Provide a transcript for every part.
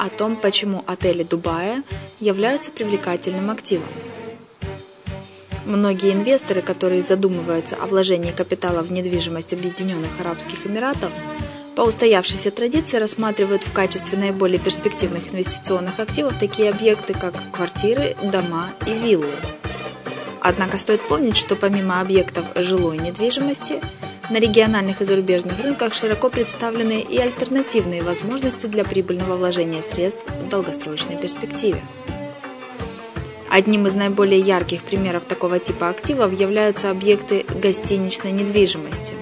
о том, почему отели Дубая являются привлекательным активом. Многие инвесторы, которые задумываются о вложении капитала в недвижимость Объединенных Арабских Эмиратов, по устоявшейся традиции рассматривают в качестве наиболее перспективных инвестиционных активов такие объекты, как квартиры, дома и виллы. Однако стоит помнить, что помимо объектов жилой недвижимости – на региональных и зарубежных рынках широко представлены и альтернативные возможности для прибыльного вложения средств в долгосрочной перспективе. Одним из наиболее ярких примеров такого типа активов являются объекты гостиничной недвижимости.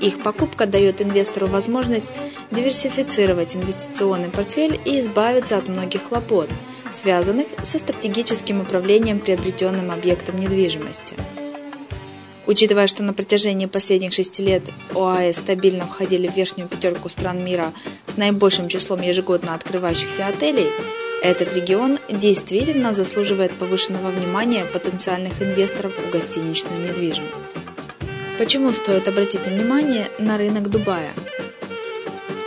Их покупка дает инвестору возможность диверсифицировать инвестиционный портфель и избавиться от многих хлопот, связанных со стратегическим управлением приобретенным объектом недвижимости – Учитывая, что на протяжении последних шести лет ОАЭ стабильно входили в верхнюю пятерку стран мира с наибольшим числом ежегодно открывающихся отелей, этот регион действительно заслуживает повышенного внимания потенциальных инвесторов в гостиничную недвижимость. Почему стоит обратить внимание на рынок Дубая?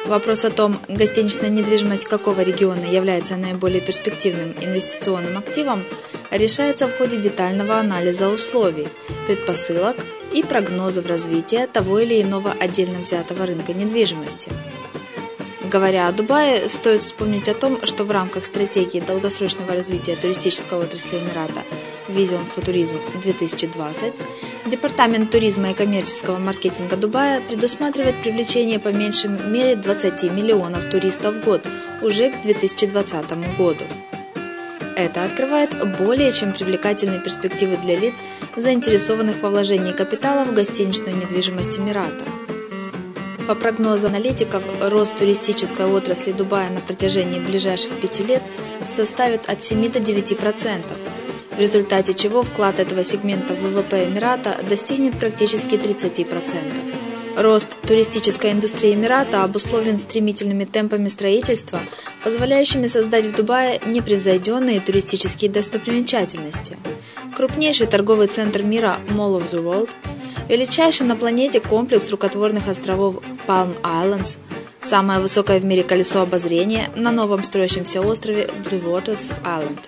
Вопрос о том, гостиничная недвижимость какого региона является наиболее перспективным инвестиционным активом – решается в ходе детального анализа условий, предпосылок и прогнозов развития того или иного отдельно взятого рынка недвижимости. Говоря о Дубае, стоит вспомнить о том, что в рамках стратегии долгосрочного развития туристической отрасли Эмирата Vision for Tourism 2020 Департамент туризма и коммерческого маркетинга Дубая предусматривает привлечение по меньшей мере 20 миллионов туристов в год уже к 2020 году. Это открывает более чем привлекательные перспективы для лиц, заинтересованных во вложении капитала в гостиничную недвижимость Эмирата. По прогнозам аналитиков, рост туристической отрасли Дубая на протяжении ближайших пяти лет составит от 7 до 9%, в результате чего вклад этого сегмента в ВВП Эмирата достигнет практически 30%. Рост туристической индустрии Эмирата обусловлен стремительными темпами строительства, позволяющими создать в Дубае непревзойденные туристические достопримечательности. Крупнейший торговый центр мира Mall of the World, величайший на планете комплекс рукотворных островов Palm Islands, самое высокое в мире колесо обозрения на новом строящемся острове Blue Waters Island.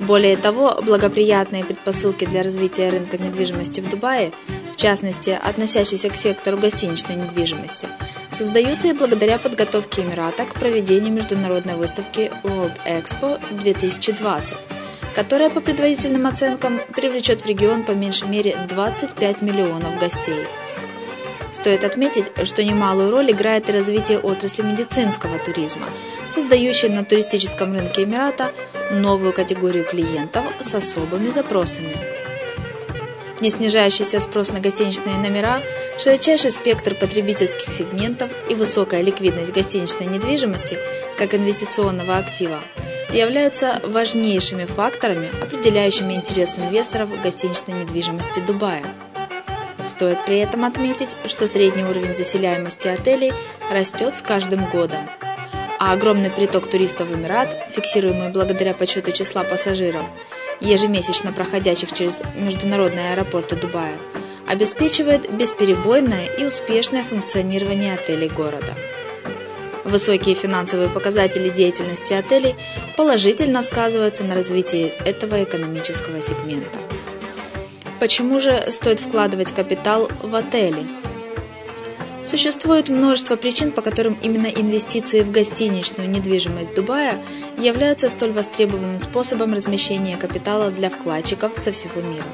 Более того, благоприятные предпосылки для развития рынка недвижимости в Дубае – частности, относящийся к сектору гостиничной недвижимости, создаются и благодаря подготовке Эмирата к проведению международной выставки World Expo 2020, которая по предварительным оценкам привлечет в регион по меньшей мере 25 миллионов гостей. Стоит отметить, что немалую роль играет и развитие отрасли медицинского туризма, создающей на туристическом рынке Эмирата новую категорию клиентов с особыми запросами. Не снижающийся спрос на гостиничные номера, широчайший спектр потребительских сегментов и высокая ликвидность гостиничной недвижимости как инвестиционного актива являются важнейшими факторами, определяющими интерес инвесторов к гостиничной недвижимости Дубая. Стоит при этом отметить, что средний уровень заселяемости отелей растет с каждым годом, а огромный приток туристов в Эмират, фиксируемый благодаря подсчету числа пассажиров, ежемесячно проходящих через международные аэропорты Дубая, обеспечивает бесперебойное и успешное функционирование отелей города. Высокие финансовые показатели деятельности отелей положительно сказываются на развитии этого экономического сегмента. Почему же стоит вкладывать капитал в отели? Существует множество причин, по которым именно инвестиции в гостиничную недвижимость Дубая являются столь востребованным способом размещения капитала для вкладчиков со всего мира.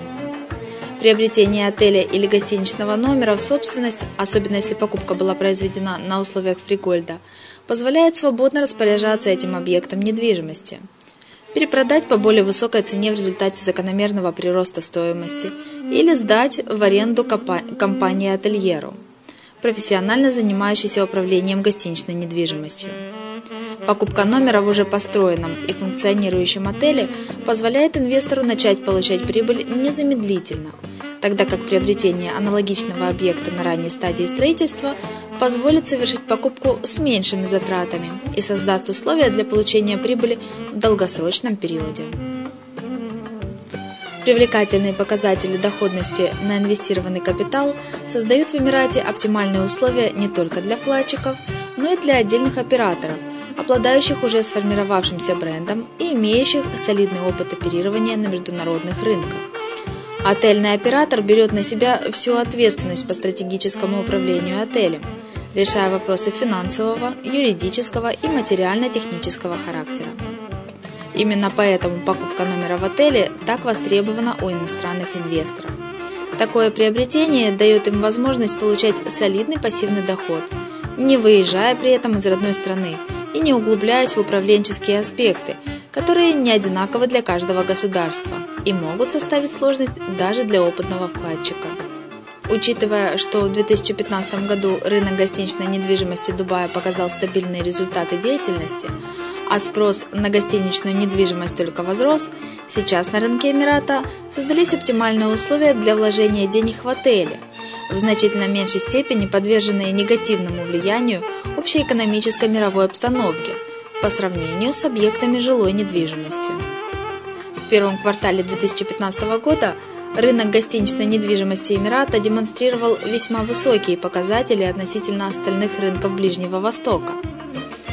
Приобретение отеля или гостиничного номера в собственность, особенно если покупка была произведена на условиях фригольда, позволяет свободно распоряжаться этим объектом недвижимости – перепродать по более высокой цене в результате закономерного прироста стоимости или сдать в аренду компании-ательеру, профессионально занимающейся управлением гостиничной недвижимостью. Покупка номера в уже построенном и функционирующем отеле позволяет инвестору начать получать прибыль незамедлительно, тогда как приобретение аналогичного объекта на ранней стадии строительства позволит совершить покупку с меньшими затратами и создаст условия для получения прибыли в долгосрочном периоде. Привлекательные показатели доходности на инвестированный капитал создают в Эмирате оптимальные условия не только для вкладчиков, но и для отдельных операторов, обладающих уже сформировавшимся брендом и имеющих солидный опыт оперирования на международных рынках. Отельный оператор берет на себя всю ответственность по стратегическому управлению отелем – решая вопросы финансового, юридического и материально-технического характера. Именно поэтому покупка номера в отеле так востребована у иностранных инвесторов. Такое приобретение дает им возможность получать солидный пассивный доход, не выезжая при этом из родной страны и не углубляясь в управленческие аспекты, которые не одинаковы для каждого государства и могут составить сложность даже для опытного вкладчика. Учитывая, что в 2015 году рынок гостиничной недвижимости Дубая показал стабильные результаты деятельности, а спрос на гостиничную недвижимость только возрос, сейчас на рынке Эмирата создались оптимальные условия для вложения денег в отели, в значительно меньшей степени подверженные негативному влиянию общей экономической мировой обстановки по сравнению с объектами жилой недвижимости. В первом квартале 2015 года – Рынок гостиничной недвижимости Эмирата демонстрировал весьма высокие показатели относительно остальных рынков Ближнего Востока.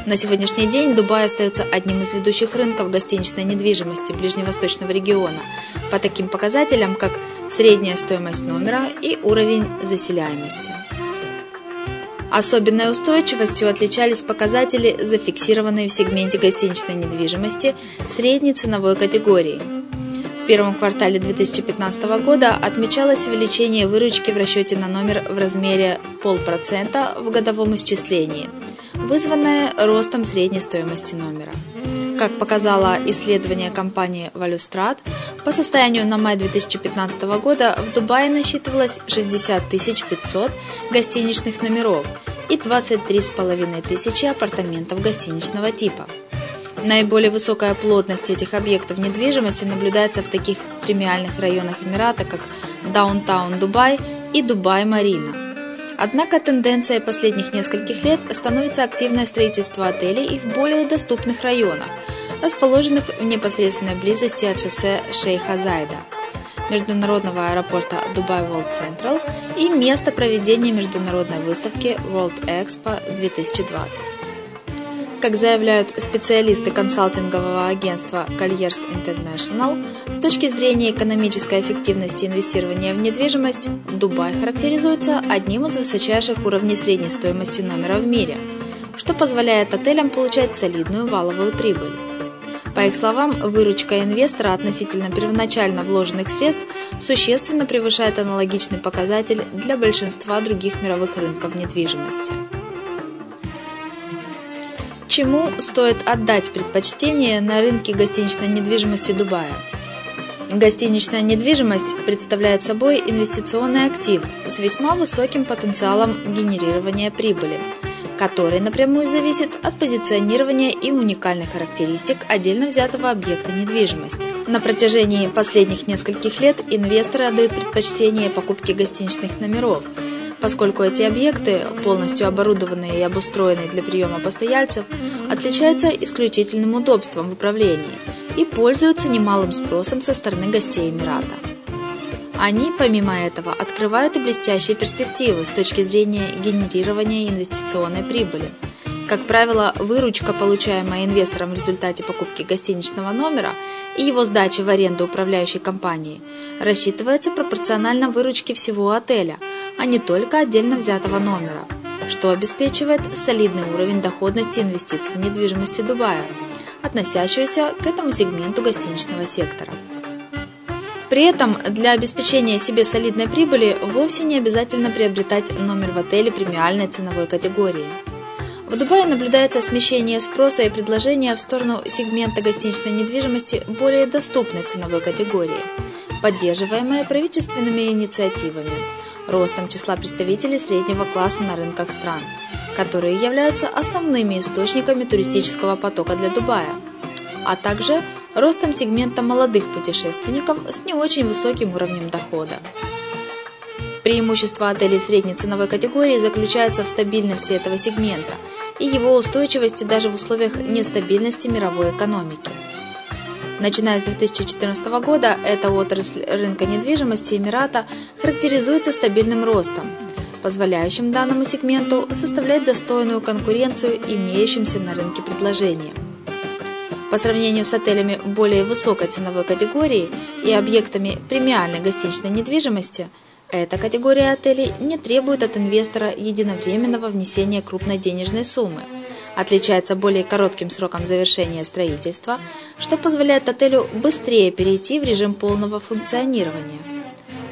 На сегодняшний день Дубай остается одним из ведущих рынков гостиничной недвижимости ближневосточного региона. По таким показателям, как средняя стоимость номера и уровень заселяемости. Особенной устойчивостью отличались показатели, зафиксированные в сегменте гостиничной недвижимости средней ценовой категории – в первом квартале 2015 года отмечалось увеличение выручки в расчете на номер в размере полпроцента в годовом исчислении, вызванное ростом средней стоимости номера. Как показало исследование компании Valustrad, по состоянию на май 2015 года в Дубае насчитывалось 60 500 гостиничных номеров и 23 тысячи апартаментов гостиничного типа – Наиболее высокая плотность этих объектов недвижимости наблюдается в таких премиальных районах Эмирата, как Даунтаун Дубай и Дубай-Марина. Однако тенденция последних нескольких лет становится активное строительство отелей и в более доступных районах, расположенных в непосредственной близости от шоссе Шейха Зайда, международного аэропорта Дубай World Central и места проведения международной выставки World Expo 2020. Как заявляют специалисты консалтингового агентства Colliers International, с точки зрения экономической эффективности инвестирования в недвижимость, Дубай характеризуется одним из высочайших уровней средней стоимости номера в мире, что позволяет отелям получать солидную валовую прибыль. По их словам, выручка инвестора относительно первоначально вложенных средств существенно превышает аналогичный показатель для большинства других мировых рынков недвижимости. Чему стоит отдать предпочтение на рынке гостиничной недвижимости Дубая? Гостиничная недвижимость представляет собой инвестиционный актив с весьма высоким потенциалом генерирования прибыли, который напрямую зависит от позиционирования и уникальных характеристик отдельно взятого объекта недвижимости. На протяжении последних нескольких лет инвесторы отдают предпочтение покупке гостиничных номеров – поскольку эти объекты, полностью оборудованные и обустроенные для приема постояльцев, отличаются исключительным удобством в управлении и пользуются немалым спросом со стороны гостей Эмирата. Они, помимо этого, открывают и блестящие перспективы с точки зрения генерирования инвестиционной прибыли. Как правило, выручка, получаемая инвестором в результате покупки гостиничного номера и его сдачи в аренду управляющей компании, рассчитывается пропорционально выручке всего отеля – а не только отдельно взятого номера, что обеспечивает солидный уровень доходности инвестиций в недвижимости Дубая, относящегося к этому сегменту гостиничного сектора. При этом для обеспечения себе солидной прибыли вовсе не обязательно приобретать номер в отеле премиальной ценовой категории. В Дубае наблюдается смещение спроса и предложения в сторону сегмента гостиничной недвижимости более доступной ценовой категории, поддерживаемая правительственными инициативами – ростом числа представителей среднего класса на рынках стран, которые являются основными источниками туристического потока для Дубая, а также ростом сегмента молодых путешественников с не очень высоким уровнем дохода. Преимущество отелей средней ценовой категории заключается в стабильности этого сегмента и его устойчивости даже в условиях нестабильности мировой экономики. Начиная с 2014 года, эта отрасль рынка недвижимости Эмирата характеризуется стабильным ростом, позволяющим данному сегменту составлять достойную конкуренцию имеющимся на рынке предложениям. По сравнению с отелями более высокой ценовой категории и объектами премиальной гостиничной недвижимости, эта категория отелей не требует от инвестора единовременного внесения крупной денежной суммы – отличается более коротким сроком завершения строительства, что позволяет отелю быстрее перейти в режим полного функционирования,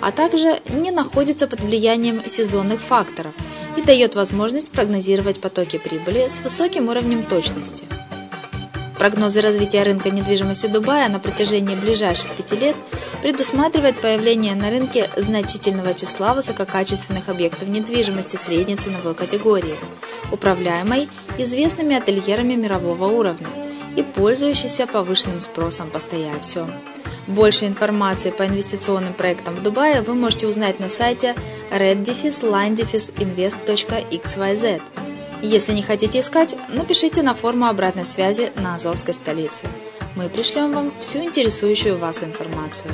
а также не находится под влиянием сезонных факторов и дает возможность прогнозировать потоки прибыли с высоким уровнем точности. Прогнозы развития рынка недвижимости Дубая на протяжении ближайших пяти лет предусматривает появление на рынке значительного числа высококачественных объектов недвижимости средней ценовой категории – управляемой известными ательерами мирового уровня и пользующейся повышенным спросом постояльцев. Больше информации по инвестиционным проектам в Дубае вы можете узнать на сайте reddefis-line-invest.xyz. Если не хотите искать, напишите на форму обратной связи на Азовской столице. Мы пришлем вам всю интересующую вас информацию.